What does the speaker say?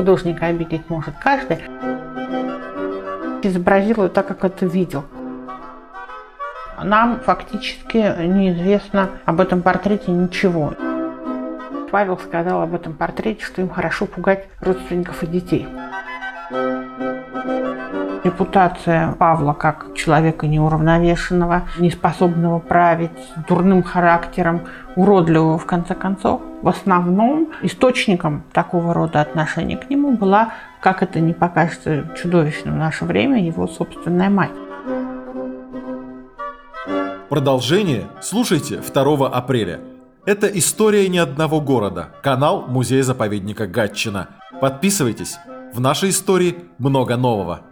художника обидеть может каждый. Изобразил ее так, как это видел. Нам фактически неизвестно об этом портрете ничего. Павел сказал об этом портрете, что им хорошо пугать родственников и детей. Репутация Павла как человека неуравновешенного, неспособного править, дурным характером, уродливого в конце концов, в основном источником такого рода отношений к нему была, как это не покажется чудовищным в наше время, его собственная мать. Продолжение слушайте 2 апреля. Это история не одного города. Канал Музея-заповедника Гатчина. Подписывайтесь. В нашей истории много нового.